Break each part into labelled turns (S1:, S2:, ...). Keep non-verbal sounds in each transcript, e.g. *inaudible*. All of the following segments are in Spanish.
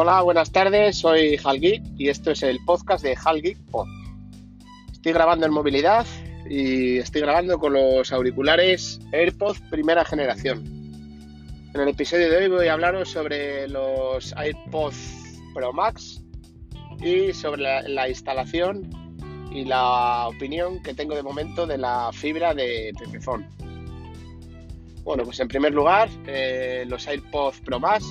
S1: Hola, buenas tardes, soy Hal Geek y esto es el podcast de Hal Geek Pod. Estoy grabando en movilidad y estoy grabando con los auriculares AirPods primera generación. En el episodio de hoy voy a hablaros sobre los AirPods Pro Max y sobre la, la instalación y la opinión que tengo de momento de la fibra de Pepephone. Bueno, pues en primer lugar, eh, los AirPods Pro Max.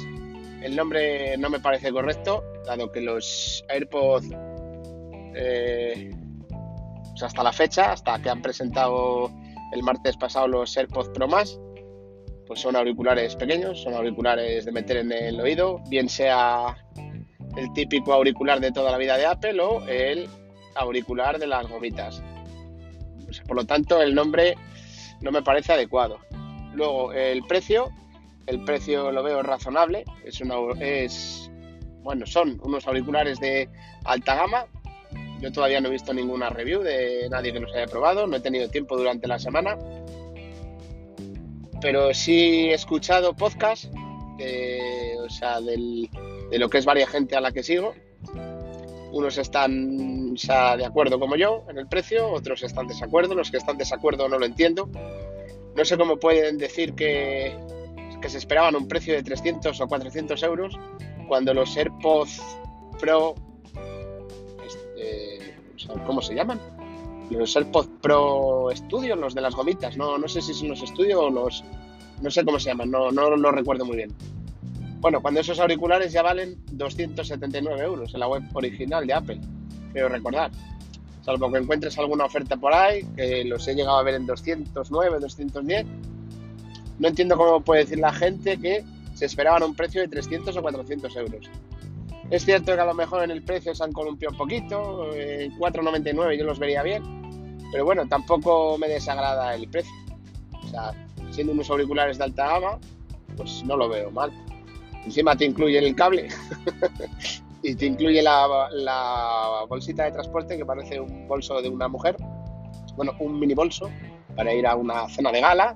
S1: El nombre no me parece correcto, dado que los AirPods, eh, hasta la fecha, hasta que han presentado el martes pasado los AirPods Pro Max, pues son auriculares pequeños, son auriculares de meter en el oído, bien sea el típico auricular de toda la vida de Apple o el auricular de las gomitas. por lo tanto, el nombre no me parece adecuado. Luego, el precio, el precio lo veo razonable, es, una, es bueno, son unos auriculares de alta gama. Yo todavía no he visto ninguna review de nadie que los haya probado, no he tenido tiempo durante la semana. Pero sí he escuchado podcast o sea, de lo que es varias gente a la que sigo unos están de acuerdo como yo en el precio, otros están desacuerdo. Los que están desacuerdo no lo entiendo. No sé cómo pueden decir que, que se esperaban un precio de 300 o 400 euros cuando los AirPods Pro, este, ¿cómo se llaman? Los AirPods Pro Studio, los de las gomitas. No, no sé si son los Studio o los... No sé cómo se llaman, no, no lo recuerdo muy bien. Bueno, cuando esos auriculares ya valen 279 euros en la web original de Apple, quiero recordar. Salvo que encuentres alguna oferta por ahí, que los he llegado a ver en 209, 210. No entiendo cómo puede decir la gente que se esperaban un precio de 300 o 400 euros. Es cierto que a lo mejor en el precio se han columpiado un poquito, en 4,99 yo los vería bien, pero bueno, tampoco me desagrada el precio. O sea, siendo unos auriculares de alta gama, pues no lo veo mal. Encima te incluye el cable *laughs* y te incluye la, bolsita de transporte que parece un bolso de una mujer, bueno, un mini bolso para ir a una cena de gala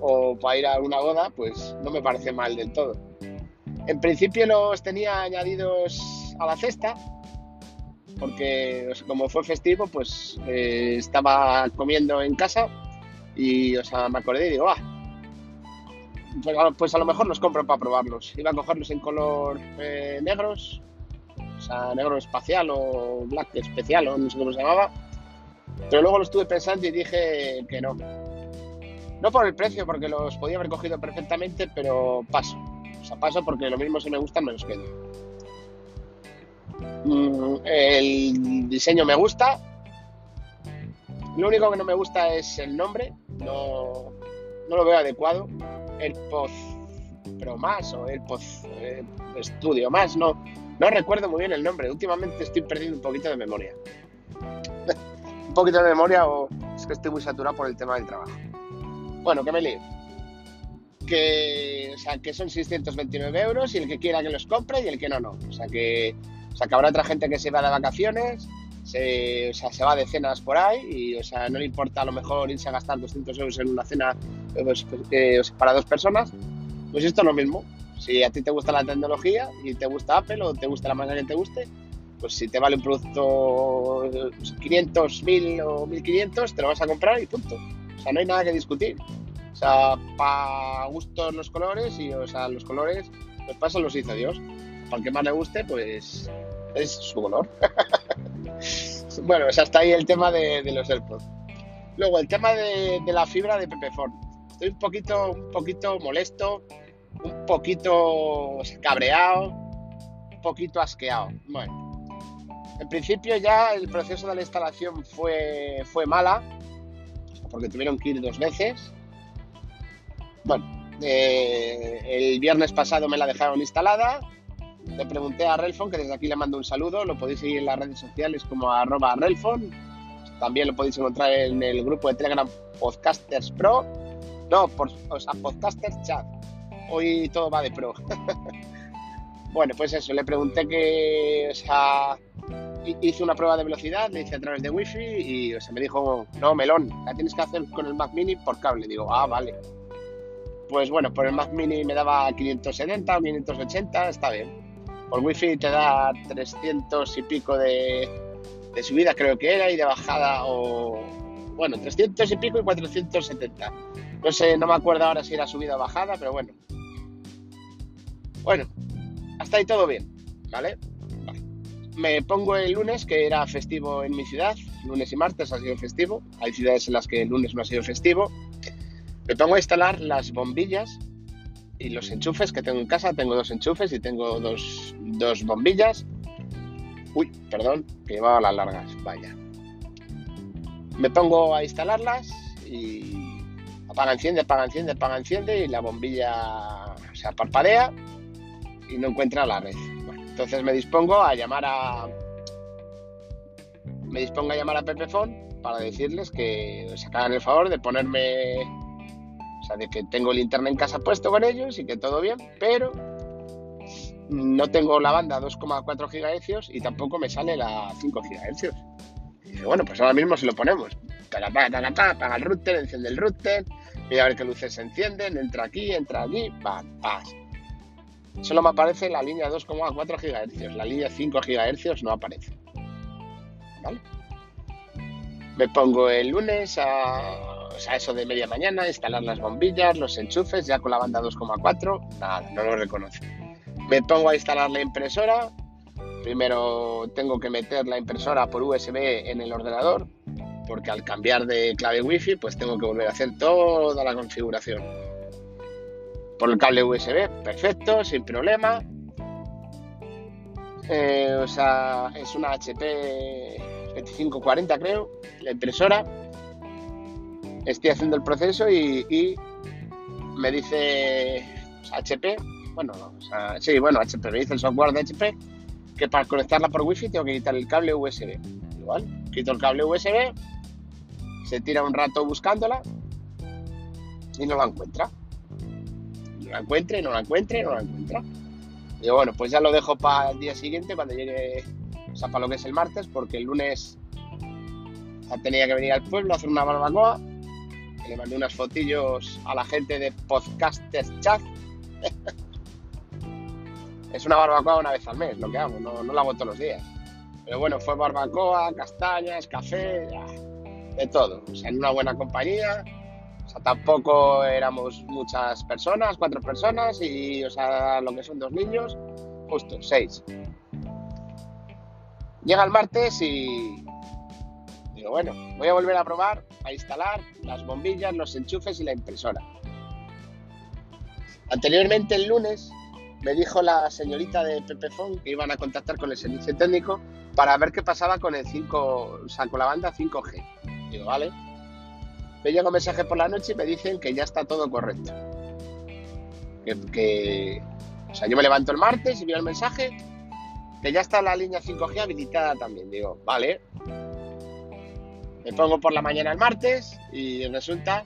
S1: o para ir a una boda, pues no me parece mal del todo. En principio los tenía añadidos a la cesta, porque como fue festivo, pues eh, estaba comiendo en casa y o sea, me acordé y digo, ah, pues, pues a lo mejor los compro para probarlos. Iba a cogerlos en color eh, negros, o sea, negro espacial o black especial o no sé cómo se llamaba. Pero luego lo estuve pensando y dije que no. No por el precio, porque los podía haber cogido perfectamente, pero paso. O sea, paso porque lo mismo si me gustan me los quedo. Mm, el diseño me gusta. Lo único que no me gusta es el nombre. No, no lo veo adecuado. AirPods Pro más o AirPods eh, Studio más, no, no recuerdo muy bien el nombre. Últimamente estoy perdiendo un poquito de memoria. *laughs* un poquito de memoria o es que estoy muy saturado por el tema del trabajo. Bueno, que me lío. Que, o sea, que son 629 euros y el que quiera que los compre y el que no, no. O sea, que, o sea, habrá otra gente que se va de vacaciones se, o sea, se va de cenas por ahí y o sea, no le importa a lo mejor irse a gastar 200 euros en una cena pues, eh, para dos personas, pues esto es lo mismo. Si a ti te gusta la tecnología y te gusta Apple o te gusta la marca que te guste, pues si te vale un producto 500, 1000 o 1500, te lo vas a comprar y punto. O sea, no hay nada que discutir. O sea, para gustos los colores y, o sea, los colores, pues pasan los hizo Dios. Para el que más le guste, pues es su color. *laughs* bueno, pues hasta ahí el tema de, los AirPods. Luego, el tema de, la fibra de Pepephone. Estoy un poquito, un poquito molesto, un poquito cabreado, un poquito asqueado. Bueno, en principio ya el proceso de la instalación fue, fue mala, porque tuvieron que ir dos veces. Bueno, eh, el viernes pasado me la dejaron instalada, le pregunté a Relfon, que desde aquí le mando un saludo, lo podéis seguir en las redes sociales como arroba Relfon, también lo podéis encontrar en el grupo de Telegram Podcasters Pro, no, por, o sea, Podcasters Chat, hoy todo va de pro. *laughs* bueno, pues eso, le pregunté que, o sea, hice una prueba de velocidad, le hice a través de wifi y o sea, me dijo, no, melón, la tienes que hacer con el Mac Mini por cable. Digo, ah, vale. pues bueno, por el Mac Mini me daba 570 o 580, está bien. Por Wi-Fi te da 300 y pico de, de subida, creo que era, y de bajada, o bueno, 300 y pico y 470. No sé, no me acuerdo ahora si era subida o bajada, pero bueno. Bueno, hasta ahí todo bien, ¿vale? Me pongo el lunes, que era festivo en mi ciudad, lunes y martes ha sido festivo, hay ciudades en las que el lunes no ha sido festivo. Me pongo a instalar las bombillas y los enchufes que tengo en casa, tengo dos enchufes y tengo dos, dos bombillas. Uy, perdón, que llevaba las largas, vaya. Me pongo a instalarlas y apaga, enciende, apaga, enciende, apaga, enciende y la bombilla se parpadea y no encuentra la red. Entonces me dispongo a llamar a me dispongo a llamar a Pepefon para decirles que se hagan el favor de ponerme o sea, de que tengo el internet en casa puesto con ellos y que todo bien, pero no tengo la banda 2,4 GHz y tampoco me sale la 5 GHz. Y dice, bueno, pues ahora mismo se lo ponemos. apaga el router, enciende el router, mira a ver qué luces se encienden, entra aquí, entra allí, pam, paz. Solo me aparece la línea 2,4 GHz, la línea 5 GHz no aparece. ¿Vale? Me pongo el lunes a, eso de media mañana, instalar las bombillas, los enchufes, ya con la banda 2,4, nada, no lo reconoce. Me pongo a instalar la impresora. Primero tengo que meter la impresora por USB en el ordenador, porque al cambiar de clave Wi-Fi, pues tengo que volver a hacer toda la configuración por el cable USB, perfecto, sin problema. Eh, o sea, es una HP 2540 creo, la impresora. Estoy haciendo el proceso y, me dice HP, bueno, o sí, bueno, HP, me dice el software de HP que para conectarla por Wi-Fi tengo que quitar el cable USB. Igual, quito el cable USB, se tira un rato buscándola y no la encuentra la encuentre, no la encuentre, no la encuentra. Digo, bueno, pues ya lo dejo para el día siguiente, cuando llegue, o sea, para lo que es el martes, porque el lunes tenía que venir al pueblo a hacer una barbacoa. le mandé unas fotillos a la gente de Podcasters Chat. *laughs* es una barbacoa una vez al mes, lo que hago, no, no la hago todos los días. Pero bueno, fue barbacoa, castañas, café, de todo. O sea, en una buena compañía tampoco éramos muchas personas, cuatro personas y, o sea, lo que son dos niños, justo, seis. Llega el martes y digo, bueno, voy a volver a probar a instalar las bombillas, los enchufes y la impresora. Anteriormente, el lunes, me dijo la señorita de Pepefon que iban a contactar con el servicio técnico para ver qué pasaba con el 5, o sea, con la banda 5G. Digo, vale, me llega un mensaje por la noche y me dicen que ya está todo correcto. Que, o sea, yo me levanto el martes y veo el mensaje que ya está la línea 5G habilitada también. Digo, vale. Me pongo por la mañana el martes y resulta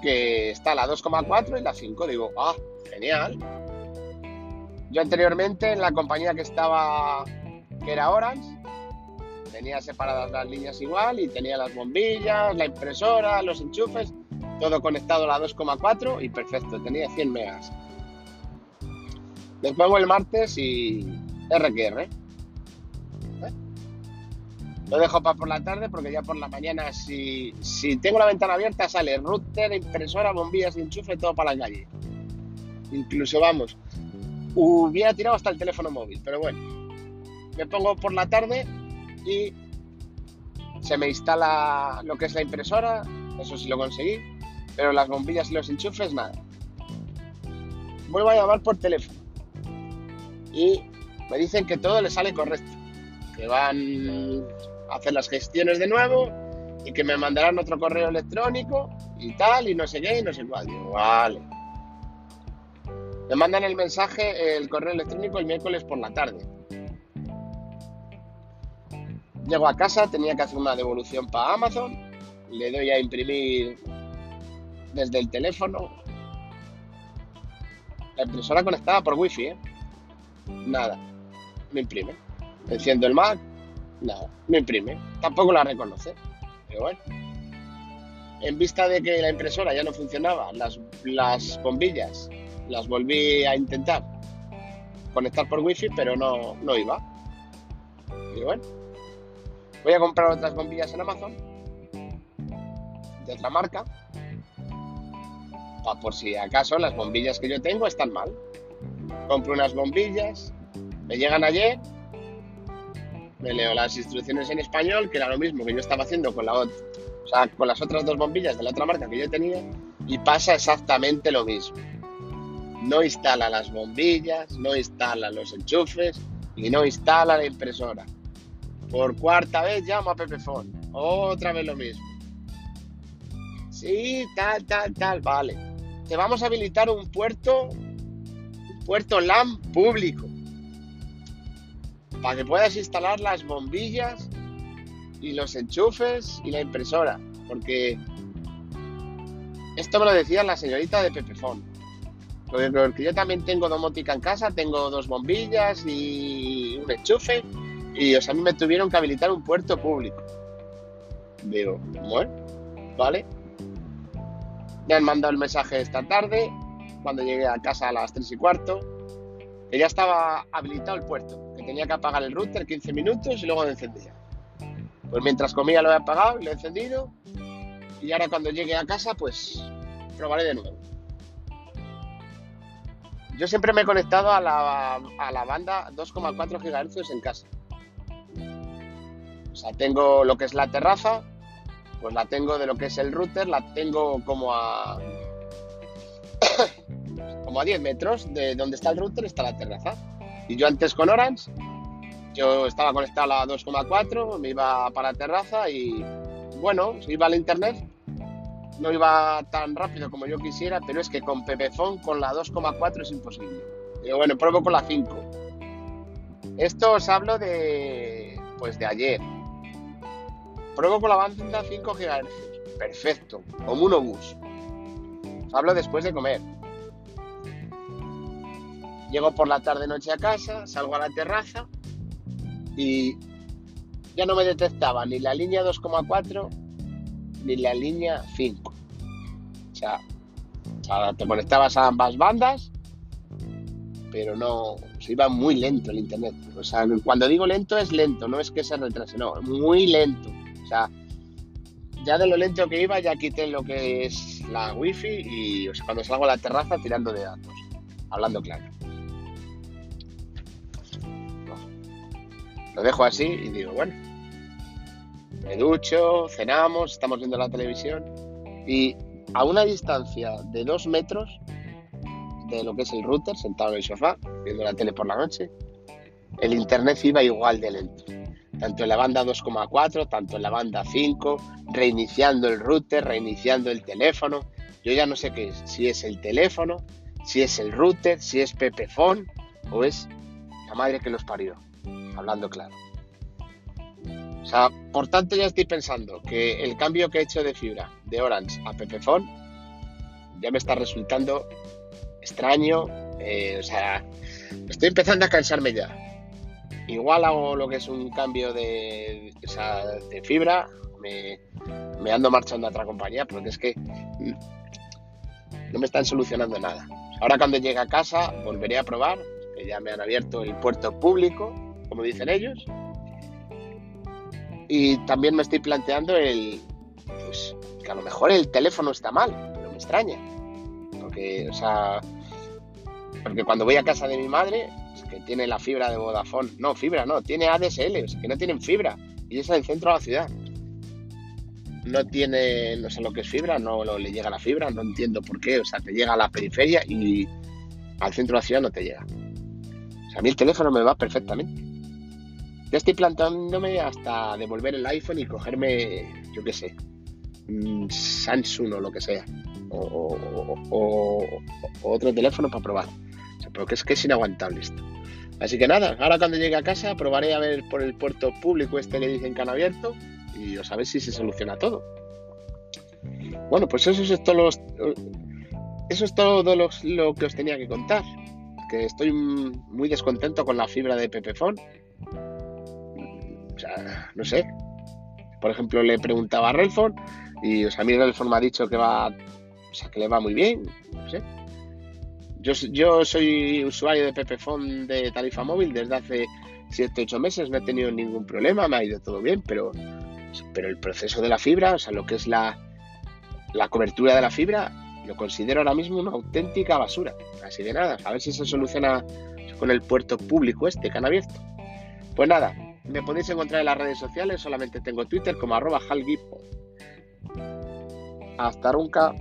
S1: que está la 2,4 y la 5. Digo, ah, genial. Yo anteriormente en la compañía que estaba, que era Orange, tenía separadas las líneas igual y tenía las bombillas, la impresora, los enchufes, todo conectado a la 2,4 y perfecto, tenía 100 megas. Les pongo el martes y RQR. ¿Eh? Lo dejo para por la tarde porque ya por la mañana, si, si tengo la ventana abierta, sale router, impresora, bombillas enchufe, todo para la calle. Incluso, vamos, hubiera tirado hasta el teléfono móvil, pero bueno. Me pongo por la tarde se me instala lo que es la impresora, eso sí lo conseguí, pero las bombillas y los enchufes nada. Vuelvo a llamar por teléfono y me dicen que todo le sale correcto, que van a hacer las gestiones de nuevo y que me mandarán otro correo electrónico y tal, y no sé qué, y no sé cuál. Digo, vale. Me mandan el mensaje, el correo electrónico el miércoles por la tarde. Llego a casa, tenía que hacer una devolución para Amazon, le doy a imprimir desde el teléfono. La impresora conectada por wifi, ¿eh? Nada, me imprime. Enciendo el Mac, nada, me imprime. Tampoco la reconoce, pero bueno. en vista de que la impresora ya no funcionaba, las, las bombillas las volví a intentar conectar por wifi, pero no, no iba. Y bueno, voy a comprar otras bombillas en Amazon de otra marca, por si acaso las bombillas que yo tengo están mal. Compro unas bombillas, me llegan ayer, me leo las instrucciones en español, que era lo mismo que yo estaba haciendo con la o sea, con las otras dos bombillas de la otra marca que yo tenía y pasa exactamente lo mismo. No instala las bombillas, no instala los enchufes y no instala la impresora. Por cuarta vez llamo a Pepefon. Otra vez lo mismo. Sí, tal, tal, tal, vale. Te vamos a habilitar un puerto, puerto LAN público. Para que puedas instalar las bombillas y los enchufes y la impresora. Porque esto me lo decía la señorita de Pepefon. Porque yo también tengo domótica en casa, tengo dos bombillas y un enchufe. Y o a mí me tuvieron que habilitar un puerto público. Digo, bueno, vale. Me han mandado el mensaje esta tarde, cuando llegué a casa a las 3 y cuarto, que ya estaba habilitado el puerto, que tenía que apagar el router 15 minutos y luego lo encendía. Pues mientras comía lo he apagado, lo he encendido y ahora cuando llegue a casa pues probaré de nuevo. Yo siempre me he conectado a la, a la banda 2,4 GHz en casa. Tengo lo que es la terraza, pues la tengo de lo que es el router, la tengo como a *coughs* como a 10 metros de donde está el router está la terraza. Y yo antes con Orange yo estaba conectado a la 2,4, me iba para la terraza y bueno, iba al internet. No iba tan rápido como yo quisiera, pero es que con Pepefon con la 2,4 es imposible. Digo, bueno, pruebo con la 5. Esto os hablo de pues de ayer. Pruebo con la banda 5 GHz. Perfecto, como un obús. Os hablo después de comer. Llego por la tarde noche a casa, salgo a la terraza y ya no me detectaba ni la línea 2,4 ni la línea 5. O sea, te conectabas a ambas bandas, pero no, se iba muy lento el internet. O sea, cuando digo lento es lento, no es que se retrase, no, muy lento. O sea, ya de lo lento que iba ya quité lo que es la wifi y cuando salgo a la terraza tirando de datos, hablando claro. Lo dejo así y digo, bueno, me ducho, cenamos, estamos viendo la televisión y a una distancia de dos metros de lo que es el router, sentado en el sofá, viendo la tele por la noche, el internet iba igual de lento. Tanto en la banda 2,4, tanto en la banda 5, reiniciando el router, reiniciando el teléfono. Yo ya no sé qué es, si es el teléfono, si es el router, si es Pepefon o es la madre que los parió hablando claro. O sea, por tanto ya estoy pensando que el cambio que he hecho de fibra de Orange a Pepefon ya me está resultando extraño. Eh, o sea, estoy empezando a cansarme ya. Igual hago lo que es un cambio de, de fibra, me, me, ando marchando a otra compañía, porque es que no me están solucionando nada. Ahora cuando llegue a casa volveré a probar, que ya me han abierto el puerto público como dicen ellos. Y también me estoy planteando el, pues, que a lo mejor el teléfono está mal, pero me extraña. Porque, o sea, porque cuando voy a casa de mi madre, que tiene la fibra de Vodafone, no, fibra no, tiene ADSL, o sea, que no tienen fibra, y es en el centro de la ciudad. No tiene, no sé lo que es fibra, no le llega la fibra, no entiendo por qué, o sea, te llega a la periferia y al centro de la ciudad no te llega. O sea, a mí el teléfono me va perfectamente. Ya estoy planteándome hasta devolver el iPhone y cogerme, yo qué sé, Samsung o lo que sea. O, otro teléfono para probar. O sea, porque es que es inaguantable esto. Así que nada, ahora cuando llegue a casa probaré a ver por el puerto público este que dicen que han abierto y os a ver si se soluciona todo. Bueno, pues eso es todo, los, eso es todo lo que os tenía que contar. Que estoy muy descontento con la fibra de Pepefon o sea, no sé. Por ejemplo, le preguntaba a Relfon Y o sea, a mí Relform me ha dicho que va, o sea, que le va muy bien, no sé. Yo, soy usuario de Pepefon de tarifa móvil desde hace 7-8 meses, no he tenido ningún problema, me ha ido todo bien, pero, pero el proceso de la fibra, o sea, lo que es la, la cobertura de la fibra, lo considero ahora mismo una auténtica basura. Así de nada, a ver si se soluciona con el puerto público este que han abierto. Pues nada, me podéis encontrar en las redes sociales, solamente tengo Twitter como arroba. Hasta nunca.